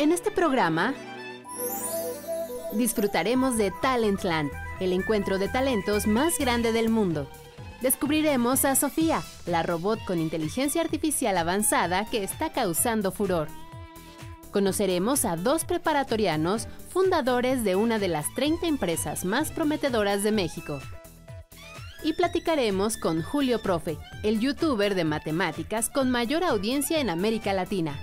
En este programa disfrutaremos de Talentland, el encuentro de talentos más grande del mundo. Descubriremos a Sofía, la robot con inteligencia artificial avanzada que está causando furor. Conoceremos a dos preparatorianos fundadores de una de las 30 empresas más prometedoras de México. Y platicaremos con Julio Profe, el youtuber de matemáticas con mayor audiencia en América Latina.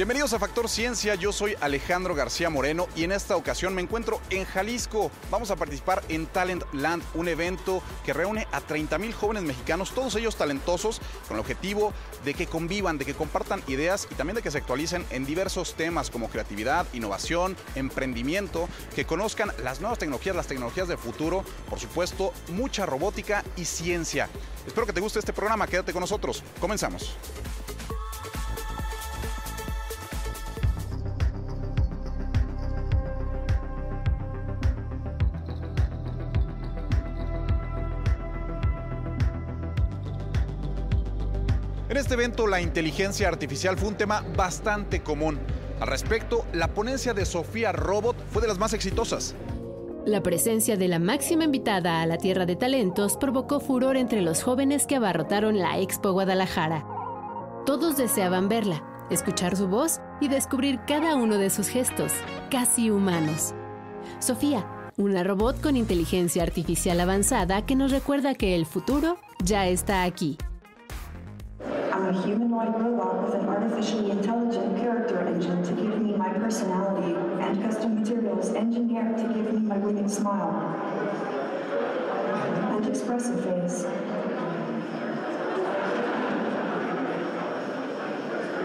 Bienvenidos a Factor Ciencia, yo soy Alejandro García Moreno y en esta ocasión me encuentro en Jalisco. Vamos a participar en Talent Land, un evento que reúne a 30 mil jóvenes mexicanos, todos ellos talentosos, con el objetivo de que convivan, de que compartan ideas y también de que se actualicen en diversos temas como creatividad, innovación, emprendimiento, que conozcan las nuevas tecnologías, las tecnologías del futuro, por supuesto, mucha robótica y ciencia. Espero que te guste este programa, quédate con nosotros. Comenzamos. En este evento la inteligencia artificial fue un tema bastante común. Al respecto, la ponencia de Sofía Robot fue de las más exitosas. La presencia de la máxima invitada a la Tierra de Talentos provocó furor entre los jóvenes que abarrotaron la Expo Guadalajara. Todos deseaban verla, escuchar su voz y descubrir cada uno de sus gestos, casi humanos. Sofía, una robot con inteligencia artificial avanzada que nos recuerda que el futuro ya está aquí. I'm a humanoid robot with an artificially intelligent character engine to give me my personality and custom materials engineered to give me my winning smile and expressive face.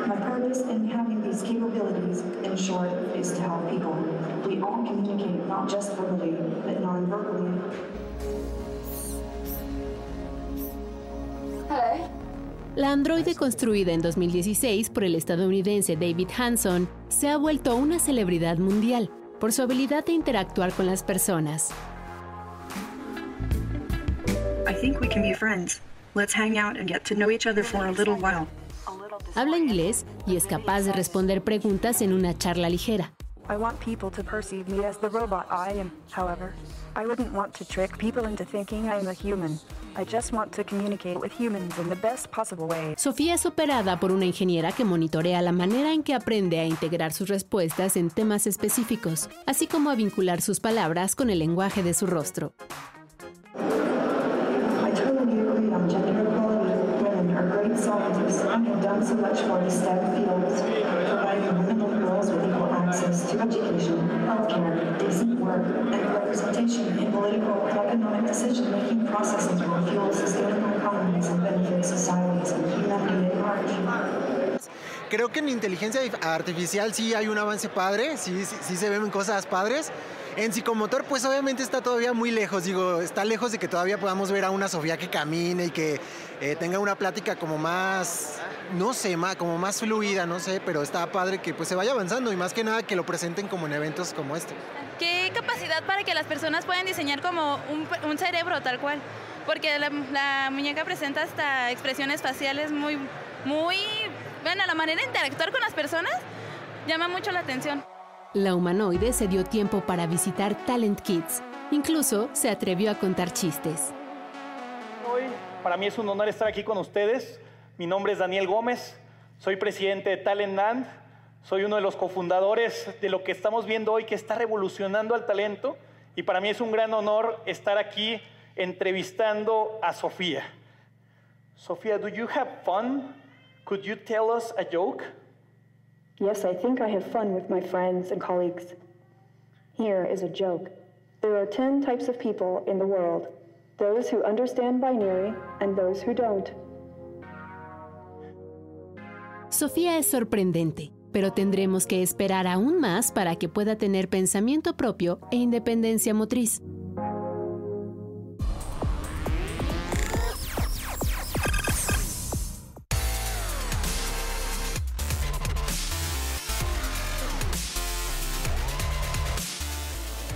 My purpose in having these capabilities, in short, is to help people. We all communicate not just verbally, but non-verbally. La androide construida en 2016 por el estadounidense David Hanson se ha vuelto una celebridad mundial por su habilidad de interactuar con las personas. Habla inglés y es capaz de responder preguntas en una charla ligera. I want people to perceive me as the robot I am, however. I wouldn't want to trick people into thinking I am a human. I just want to communicate with humans in the best possible way. Sofía es operada por una ingeniera que monitorea la manera en que aprende a integrar sus respuestas en temas específicos, así como a vincular sus palabras con el lenguaje de su rostro. I access to education, healthcare, decent work, and representation in political and economic decision-making processes will fuel sustainable economies and benefit societies and humanity at large. Creo que en inteligencia artificial sí hay un avance padre, sí, sí, sí se ven cosas padres. En psicomotor, pues obviamente está todavía muy lejos, digo, está lejos de que todavía podamos ver a una Sofía que camine y que eh, tenga una plática como más, no sé, más, como más fluida, no sé, pero está padre que pues se vaya avanzando y más que nada que lo presenten como en eventos como este. ¿Qué capacidad para que las personas puedan diseñar como un, un cerebro tal cual? Porque la, la muñeca presenta hasta expresiones faciales muy, muy, bueno, la manera de interactuar con las personas llama mucho la atención. La humanoide se dio tiempo para visitar Talent Kids. Incluso se atrevió a contar chistes. Hoy para mí es un honor estar aquí con ustedes. Mi nombre es Daniel Gómez, soy presidente de Talentland, soy uno de los cofundadores de lo que estamos viendo hoy que está revolucionando al talento y para mí es un gran honor estar aquí entrevistando a Sofía. Sofía, do you have fun? Could you tell us a joke? Yes, I think I have fun with my friends and colleagues. Here is a joke. There are 10 types of people in the world those who understand binary and those who don't. Sofía es sorprendente, pero tendremos que esperar aún más para que pueda tener pensamiento propio e independencia motriz.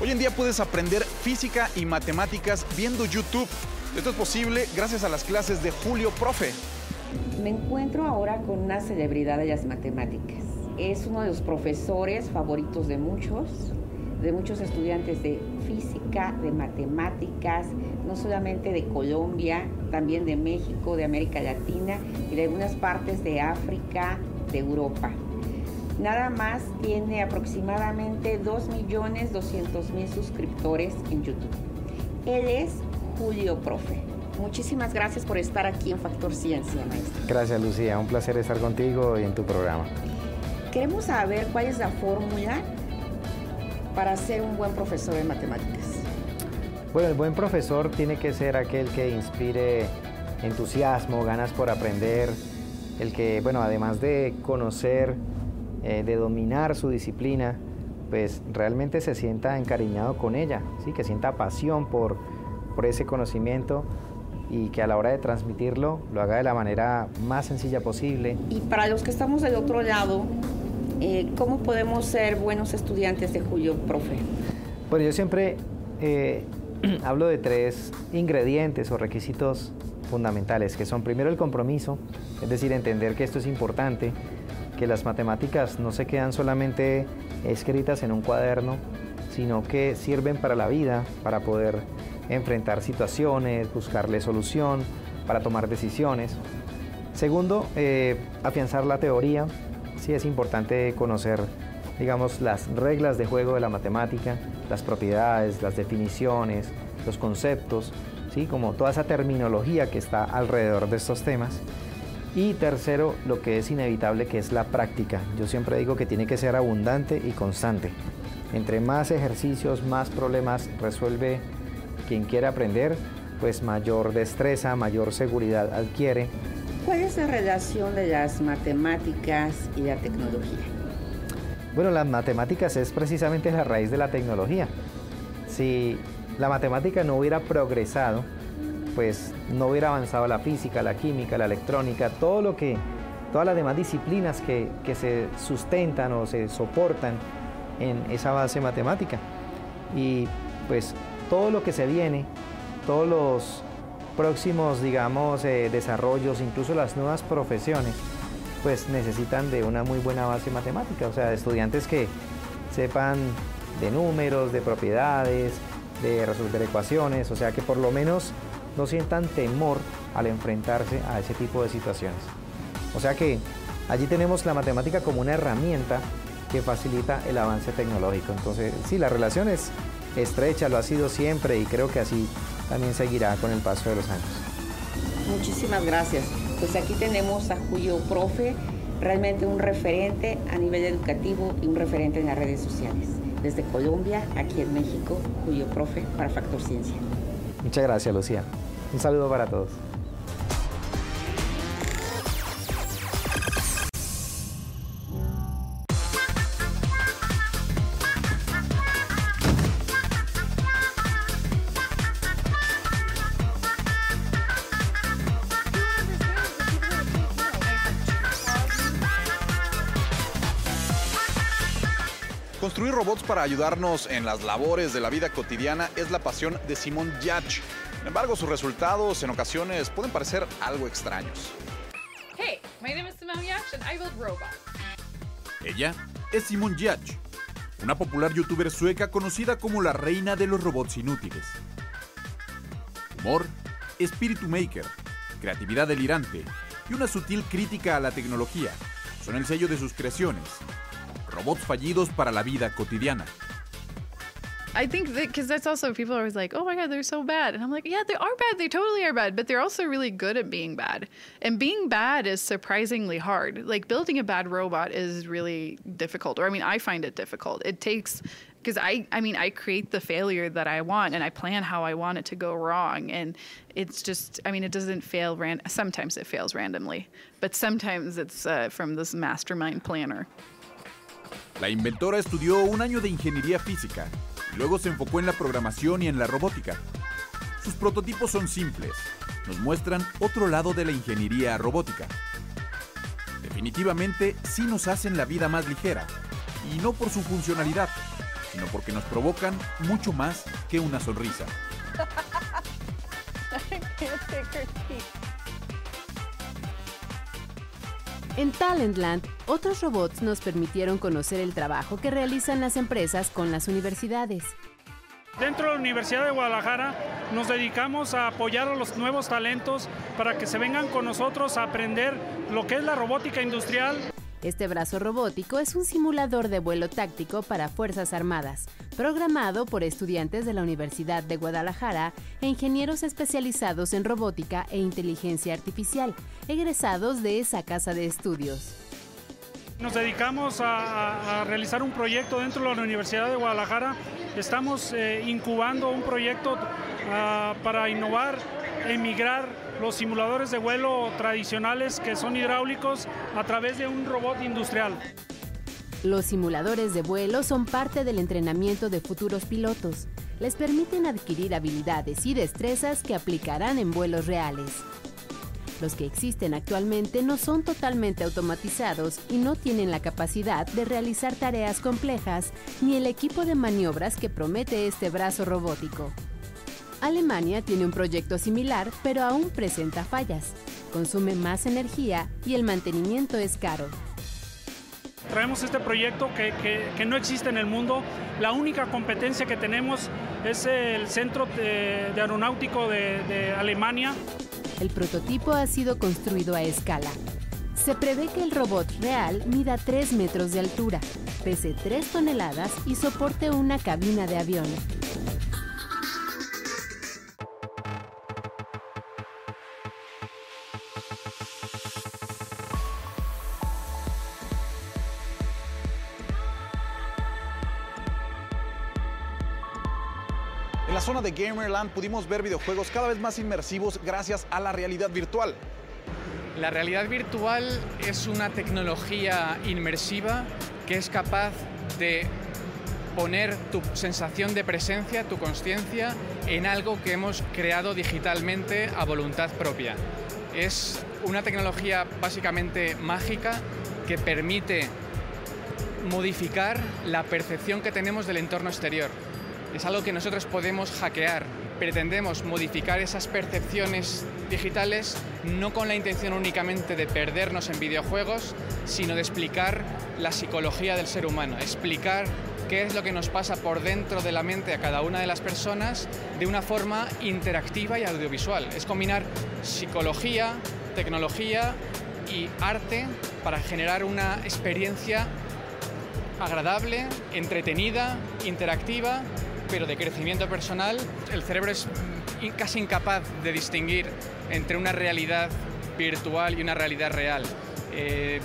Hoy en día puedes aprender física y matemáticas viendo YouTube. Esto es posible gracias a las clases de Julio Profe. Me encuentro ahora con una celebridad de las matemáticas. Es uno de los profesores favoritos de muchos, de muchos estudiantes de física, de matemáticas, no solamente de Colombia, también de México, de América Latina y de algunas partes de África, de Europa. Nada más tiene aproximadamente 2.200.000 suscriptores en YouTube. Él es Julio Profe. Muchísimas gracias por estar aquí en Factor Ciencia, maestro. Gracias, Lucía. Un placer estar contigo y en tu programa. Queremos saber cuál es la fórmula para ser un buen profesor de matemáticas. Bueno, el buen profesor tiene que ser aquel que inspire entusiasmo, ganas por aprender, el que, bueno, además de conocer, eh, de dominar su disciplina, pues realmente se sienta encariñado con ella, ¿sí? que sienta pasión por, por ese conocimiento y que a la hora de transmitirlo lo haga de la manera más sencilla posible. Y para los que estamos del otro lado, eh, ¿cómo podemos ser buenos estudiantes de Julio, profe? Bueno, yo siempre eh, hablo de tres ingredientes o requisitos fundamentales, que son primero el compromiso, es decir, entender que esto es importante, que las matemáticas no se quedan solamente escritas en un cuaderno, sino que sirven para la vida, para poder enfrentar situaciones, buscarle solución, para tomar decisiones. Segundo, eh, afianzar la teoría. Sí es importante conocer, digamos, las reglas de juego de la matemática, las propiedades, las definiciones, los conceptos, ¿sí? como toda esa terminología que está alrededor de estos temas. Y tercero, lo que es inevitable, que es la práctica. Yo siempre digo que tiene que ser abundante y constante. Entre más ejercicios, más problemas resuelve quien quiere aprender, pues mayor destreza, mayor seguridad adquiere. ¿Cuál es la relación de las matemáticas y la tecnología? Bueno, las matemáticas es precisamente la raíz de la tecnología. Si la matemática no hubiera progresado, pues no hubiera avanzado la física, la química, la electrónica, todo lo que, todas las demás disciplinas que, que se sustentan o se soportan en esa base matemática. Y pues todo lo que se viene, todos los próximos, digamos, eh, desarrollos, incluso las nuevas profesiones, pues necesitan de una muy buena base matemática, o sea, estudiantes que sepan de números, de propiedades, de resolver ecuaciones, o sea, que por lo menos no sientan temor al enfrentarse a ese tipo de situaciones. O sea que allí tenemos la matemática como una herramienta que facilita el avance tecnológico. Entonces, sí, la relación es estrecha, lo ha sido siempre y creo que así también seguirá con el paso de los años. Muchísimas gracias. Pues aquí tenemos a Julio Profe, realmente un referente a nivel educativo y un referente en las redes sociales. Desde Colombia, aquí en México, Julio Profe para Factor Ciencia. Muchas gracias, Lucía. Un saludo para todos. Construir robots para ayudarnos en las labores de la vida cotidiana es la pasión de Simón Yach. Sin embargo, sus resultados en ocasiones pueden parecer algo extraños. Hey, my name is Simone Yach and I build robots. Ella es Simone Yach, una popular youtuber sueca conocida como la reina de los robots inútiles. Humor, espíritu maker, creatividad delirante y una sutil crítica a la tecnología son el sello de sus creaciones. Robots fallidos para la vida cotidiana. I think that because that's also people are always like, oh my God, they're so bad. And I'm like, yeah, they are bad. They totally are bad. But they're also really good at being bad. And being bad is surprisingly hard. Like building a bad robot is really difficult. Or I mean, I find it difficult. It takes, because I, I mean, I create the failure that I want and I plan how I want it to go wrong. And it's just, I mean, it doesn't fail ran. Sometimes it fails randomly, but sometimes it's uh, from this mastermind planner. La inventora estudió un año de ingeniería física luego se enfocó en la programación y en la robótica. Sus prototipos son simples, nos muestran otro lado de la ingeniería robótica. Definitivamente sí nos hacen la vida más ligera, y no por su funcionalidad, sino porque nos provocan mucho más que una sonrisa. En Talentland, otros robots nos permitieron conocer el trabajo que realizan las empresas con las universidades. Dentro de la Universidad de Guadalajara nos dedicamos a apoyar a los nuevos talentos para que se vengan con nosotros a aprender lo que es la robótica industrial. Este brazo robótico es un simulador de vuelo táctico para Fuerzas Armadas, programado por estudiantes de la Universidad de Guadalajara e ingenieros especializados en robótica e inteligencia artificial, egresados de esa casa de estudios. Nos dedicamos a, realizar un proyecto dentro de la Universidad de Guadalajara. Estamos eh, incubando un proyecto uh, para innovar e migrar los simuladores de vuelo tradicionales que son hidráulicos a través de un robot industrial. Los simuladores de vuelo son parte del entrenamiento de futuros pilotos. Les permiten adquirir habilidades y destrezas que aplicarán en vuelos reales. Los que existen actualmente no son totalmente automatizados y no tienen la capacidad de realizar tareas complejas ni el equipo de maniobras que promete este brazo robótico. Alemania tiene un proyecto similar, pero aún presenta fallas. Consume más energía y el mantenimiento es caro. Traemos este proyecto que, que, que no existe en el mundo. La única competencia que tenemos es el Centro de, de Aeronáutico de, de Alemania. El prototipo ha sido construido a escala. Se prevé que el robot real mida 3 metros de altura, pese 3 toneladas y soporte una cabina de avión. En la zona de Gamerland pudimos ver videojuegos cada vez más inmersivos gracias a la realidad virtual. La realidad virtual es una tecnología inmersiva que es capaz de poner tu sensación de presencia, tu conciencia, en algo que hemos creado digitalmente a voluntad propia. Es una tecnología básicamente mágica que permite modificar la percepción que tenemos del entorno exterior. Es algo que nosotros podemos hackear. Pretendemos modificar esas percepciones digitales no con la intención únicamente de perdernos en videojuegos, sino de explicar la psicología del ser humano, explicar qué es lo que nos pasa por dentro de la mente a cada una de las personas de una forma interactiva y audiovisual. Es combinar psicología, tecnología y arte para generar una experiencia agradable, entretenida, interactiva, pero de crecimiento personal. El cerebro es casi incapaz de distinguir entre una realidad virtual y una realidad real. Eh,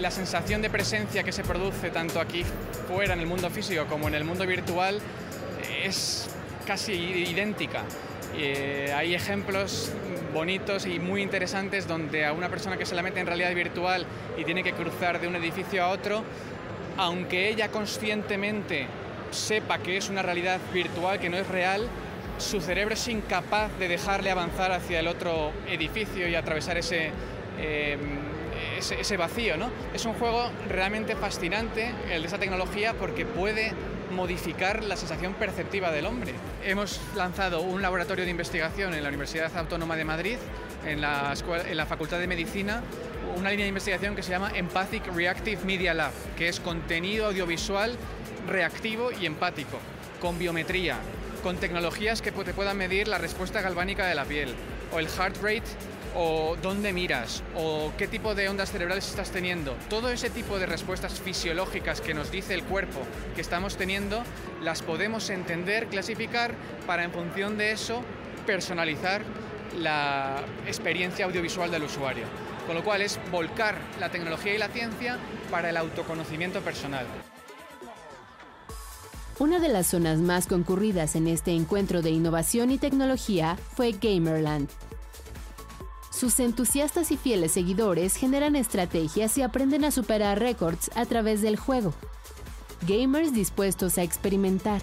la sensación de presencia que se produce tanto aquí fuera en el mundo físico como en el mundo virtual es casi idéntica. Eh, hay ejemplos bonitos y muy interesantes donde a una persona que se la mete en realidad virtual y tiene que cruzar de un edificio a otro, aunque ella conscientemente sepa que es una realidad virtual, que no es real, su cerebro es incapaz de dejarle avanzar hacia el otro edificio y atravesar ese, eh, ese, vacío. ¿no? Es un juego realmente fascinante, el de esa tecnología, porque puede modificar la sensación perceptiva del hombre. Hemos lanzado un laboratorio de investigación en la Universidad Autónoma de Madrid, en la, en la Facultad de Medicina, una línea de investigación que se llama Empathic Reactive Media Lab, que es contenido audiovisual reactivo y empático, con biometría, con tecnologías que te puedan medir la respuesta galvánica de la piel, o el heart rate, o dónde miras, o qué tipo de ondas cerebrales estás teniendo. Todo ese tipo de respuestas fisiológicas que nos dice el cuerpo que estamos teniendo, las podemos entender, clasificar, para en función de eso personalizar la experiencia audiovisual del usuario. Con lo cual es volcar la tecnología y la ciencia para el autoconocimiento personal. Una de las zonas más concurridas en este encuentro de innovación y tecnología fue Gamerland. Sus entusiastas y fieles seguidores generan estrategias y aprenden a superar récords a través del juego. Gamers dispuestos a experimentar.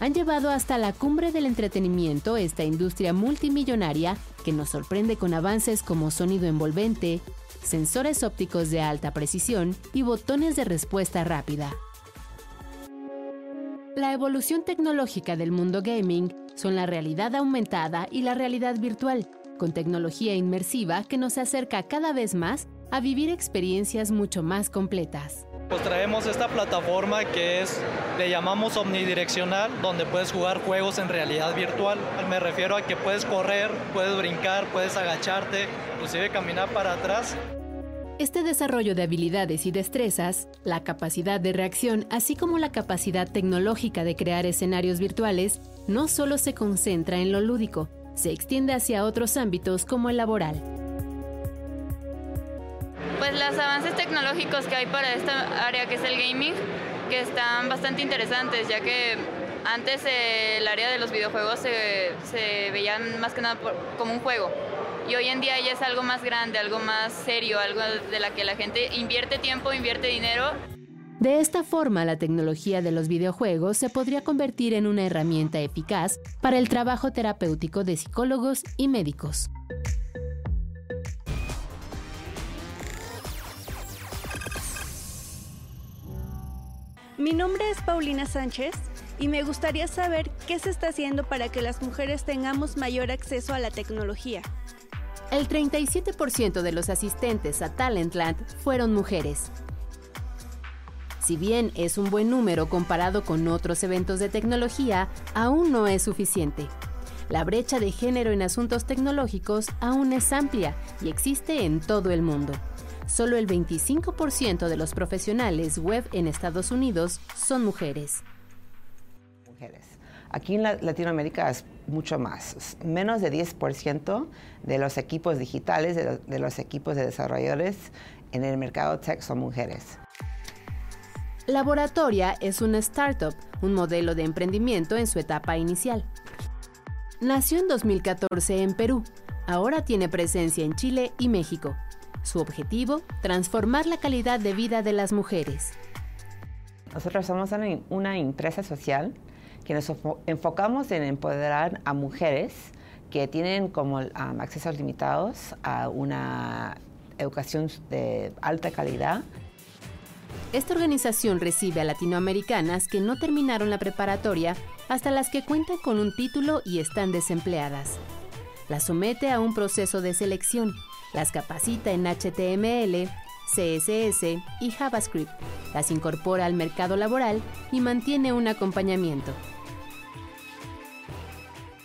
Han llevado hasta la cumbre del entretenimiento esta industria multimillonaria que nos sorprende con avances como sonido envolvente, sensores ópticos de alta precisión y botones de respuesta rápida. La evolución tecnológica del mundo gaming son la realidad aumentada y la realidad virtual, con tecnología inmersiva que nos acerca cada vez más a vivir experiencias mucho más completas. Pues traemos esta plataforma que es, le llamamos omnidireccional, donde puedes jugar juegos en realidad virtual. Me refiero a que puedes correr, puedes brincar, puedes agacharte, inclusive caminar para atrás. Este desarrollo de habilidades y destrezas, la capacidad de reacción, así como la capacidad tecnológica de crear escenarios virtuales, no solo se concentra en lo lúdico, se extiende hacia otros ámbitos como el laboral. Pues los avances tecnológicos que hay para esta área que es el gaming, que están bastante interesantes, ya que antes el área de los videojuegos se, se veían más que nada como un juego y hoy en día ya es algo más grande, algo más serio, algo de la que la gente invierte tiempo, invierte dinero. De esta forma, la tecnología de los videojuegos se podría convertir en una herramienta eficaz para el trabajo terapéutico de psicólogos y médicos. Mi nombre es Paulina Sánchez y me gustaría saber qué se está haciendo para que las mujeres tengamos mayor acceso a la tecnología. El 37% de los asistentes a Talentland fueron mujeres. Si bien es un buen número comparado con otros eventos de tecnología, aún no es suficiente. La brecha de género en asuntos tecnológicos aún es amplia y existe en todo el mundo. Solo el 25% de los profesionales web en Estados Unidos son mujeres. Mujeres. Aquí en Latinoamérica es mucho más. Menos de 10% de los equipos digitales, de, los equipos de desarrolladores en el mercado tech son mujeres. Laboratoria es una startup, un modelo de emprendimiento en su etapa inicial. Nació en 2014 en Perú, ahora tiene presencia en Chile y México. Su objetivo, transformar la calidad de vida de las mujeres. Nosotros somos una empresa social que nos enfocamos en empoderar a mujeres que tienen como accesos limitados a una educación de alta calidad. Esta organización recibe a latinoamericanas que no terminaron la preparatoria hasta las que cuentan con un título y están desempleadas. Las somete a un proceso de selección, las capacita en HTML, CSS y JavaScript, las incorpora al mercado laboral y mantiene un acompañamiento.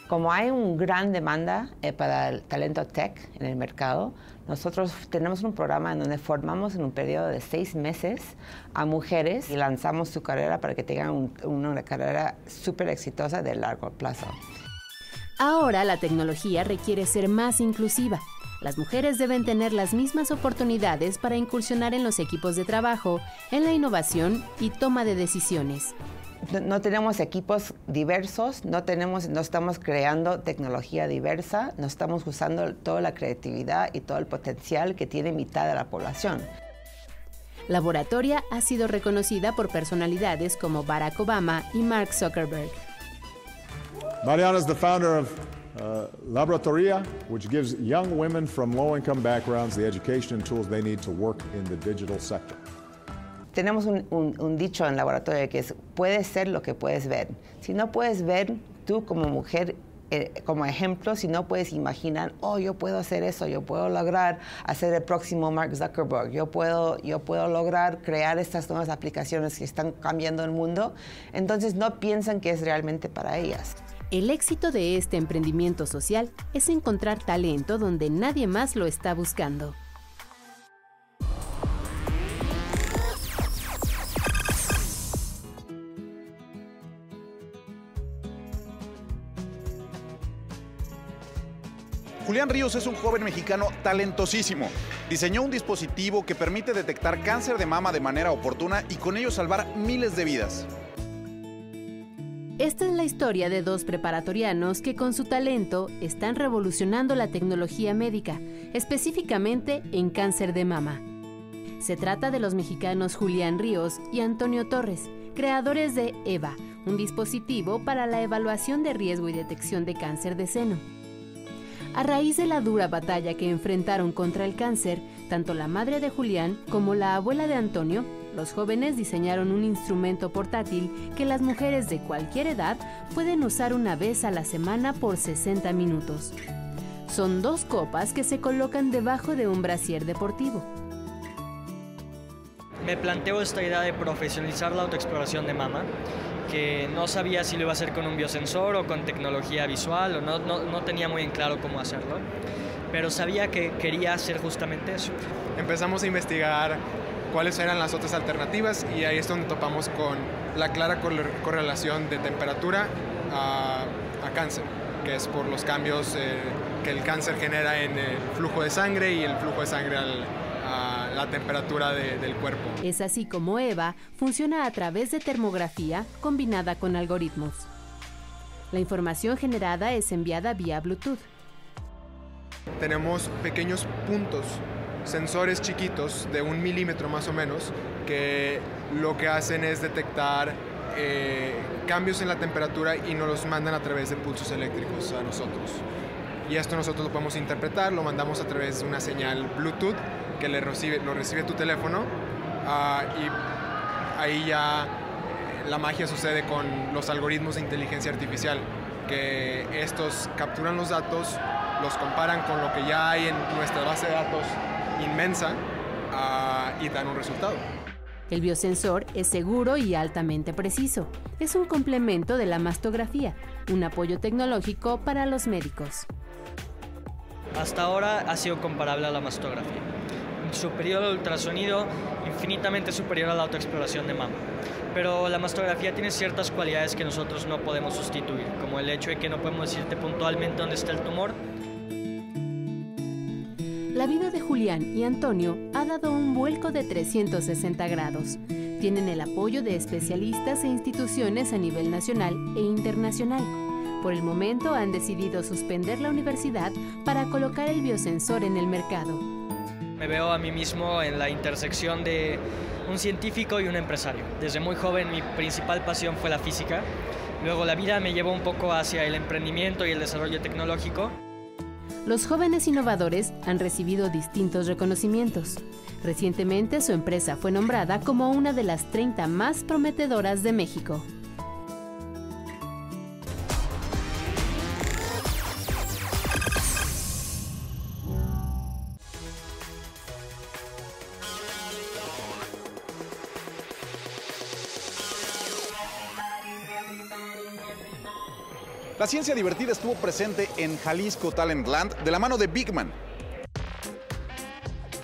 Como hay una gran demanda eh, para el talento tech en el mercado, nosotros tenemos un programa en donde formamos en un periodo de seis meses a mujeres y lanzamos su carrera para que tengan una carrera súper exitosa de largo plazo. Ahora la tecnología requiere ser más inclusiva. Las mujeres deben tener las mismas oportunidades para incursionar en los equipos de trabajo, en la innovación y toma de decisiones no tenemos equipos diversos, no, tenemos, no estamos creando tecnología diversa, no estamos usando toda la creatividad y todo el potencial que tiene mitad de la población. Laboratoria ha sido reconocida por personalidades como Barack Obama y Mark Zuckerberg. Mariana is the founder of uh, Laboratoria, which gives young women from low-income backgrounds the education and tools they need to work in the digital sector tenemos un, dicho en laboratorio que es, puedes ser lo que puedes ver. Si no puedes ver, tú como mujer eh, como ejemplo, si no puedes imaginar, oh, yo puedo hacer eso, yo puedo lograr hacer el próximo Mark Zuckerberg, yo puedo, yo puedo lograr crear estas nuevas aplicaciones que están cambiando el mundo, entonces no piensan que es realmente para ellas. El éxito de este emprendimiento social es encontrar talento donde nadie más lo está buscando. Julián Ríos es un joven mexicano talentosísimo. Diseñó un dispositivo que permite detectar cáncer de mama de manera oportuna y con ello salvar miles de vidas. Esta es la historia de dos preparatorianos que con su talento están revolucionando la tecnología médica, específicamente en cáncer de mama. Se trata de los mexicanos Julián Ríos y Antonio Torres, creadores de EVA, un dispositivo para la evaluación de riesgo y detección de cáncer de seno. A raíz de la dura batalla que enfrentaron contra el cáncer, tanto la madre de Julián como la abuela de Antonio Los jóvenes diseñaron un instrumento portátil que las mujeres de cualquier edad pueden usar una vez a la semana por 60 minutos. Son dos copas que se colocan debajo de un brasier deportivo. Me planteo esta idea de profesionalizar la autoexploración de mama, que no sabía si lo iba a hacer con un biosensor o con tecnología visual, o no, no, no tenía muy en claro cómo hacerlo, pero sabía que quería hacer justamente eso. Empezamos a investigar cuáles eran las otras alternativas y ahí es donde topamos con la clara correlación de temperatura a, a cáncer, que es por los cambios eh, que el cáncer genera en el flujo de sangre y el flujo de sangre al, la temperatura de, del cuerpo. Es así como EVA funciona a través de termografía combinada con algoritmos. La información generada es enviada vía Bluetooth. Tenemos pequeños puntos sensores chiquitos de un milímetro más o menos que lo que hacen es detectar eh, cambios en la temperatura y nos los mandan a través de pulsos eléctricos a nosotros. Y esto nosotros lo podemos interpretar, lo mandamos a través de una señal Bluetooth que le recibe, lo recibe tu teléfono uh, y ahí ya la magia sucede con los algoritmos de inteligencia artificial, que estos capturan los datos, los comparan con lo que ya hay en nuestra base de datos inmensa uh, y dan un resultado. El biosensor es seguro y altamente preciso. Es un complemento de la mastografía, un apoyo tecnológico para los médicos. Hasta ahora ha sido comparable a la mastografía. Superior al ultrasonido, infinitamente superior a la autoexploración de mama. Pero la mastografía tiene ciertas cualidades que nosotros no podemos sustituir, como el hecho de que no podemos decirte puntualmente dónde está el tumor, la vida de Julián y Antonio ha dado un vuelco de 360 grados. Tienen el apoyo de especialistas e instituciones a nivel nacional e internacional. Por el momento han decidido suspender la universidad para colocar el biosensor en el mercado. Me veo a mí mismo en la intersección de un científico y un empresario. Desde muy joven mi principal pasión fue la física. Luego la vida me llevó un poco hacia el emprendimiento y el desarrollo tecnológico. Los jóvenes innovadores han recibido distintos reconocimientos. Recientemente su empresa fue nombrada como una de las 30 más prometedoras de México. La ciencia divertida estuvo presente en Jalisco Talentland de la mano de Big Man.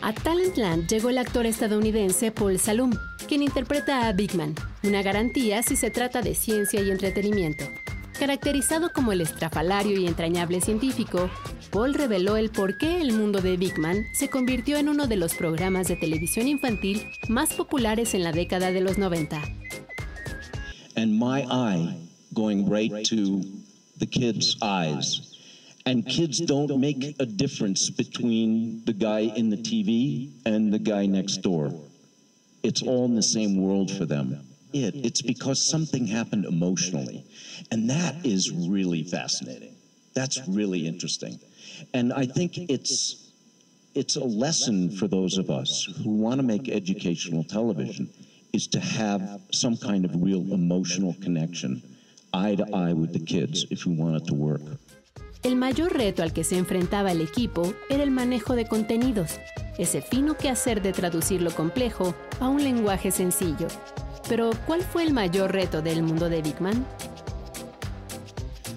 A Talentland llegó el actor estadounidense Paul Salum, quien interpreta a Big Man, una garantía si se trata de ciencia y entretenimiento. Caracterizado como el estrafalario y entrañable científico, Paul reveló el por qué el mundo de Big Man se convirtió en uno de los programas de televisión infantil más populares en la década de los 90. And my eye going right to the kids' eyes. And kids don't make a difference between the guy in the TV and the guy next door. It's all in the same world for them. It, it's because something happened emotionally. And that is really fascinating. That's really interesting. And I think it's, it's a lesson for those of us who want to make educational television is to have some kind of real emotional connection eye to eye with the kids if we want it to work. El mayor reto al que se enfrentaba el equipo era el manejo de contenidos, ese fino quehacer de traducir lo complejo a un lenguaje sencillo. Pero, ¿cuál fue el mayor reto del mundo de Big Man?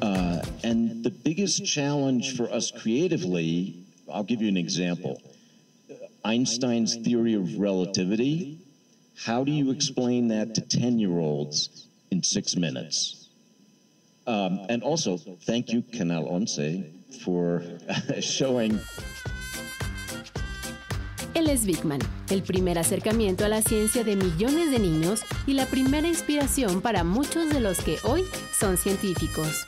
Uh, and the biggest challenge for us creatively, I'll give you an example. Einstein's theory of relativity, how do you explain that to 10 year olds in six minutes? Um, and also, thank you, Canal Once, for showing. El primer acercamiento a la ciencia de millones de niños y la primera inspiración para muchos de los que hoy son científicos.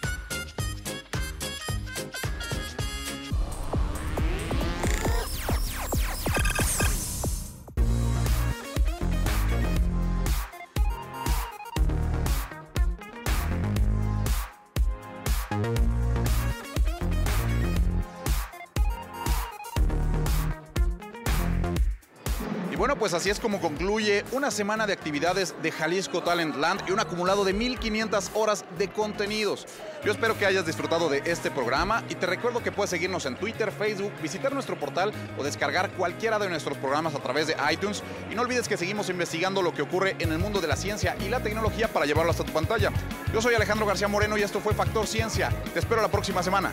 Pues así es como concluye una semana de actividades de Jalisco Talent Land y un acumulado de 1500 horas de contenidos. Yo espero que hayas disfrutado de este programa y te recuerdo que puedes seguirnos en Twitter, Facebook, visitar nuestro portal o descargar cualquiera de nuestros programas a través de iTunes. Y no olvides que seguimos investigando lo que ocurre en el mundo de la ciencia y la tecnología para llevarlo hasta tu pantalla. Yo soy Alejandro García Moreno y esto fue Factor Ciencia. Te espero la próxima semana.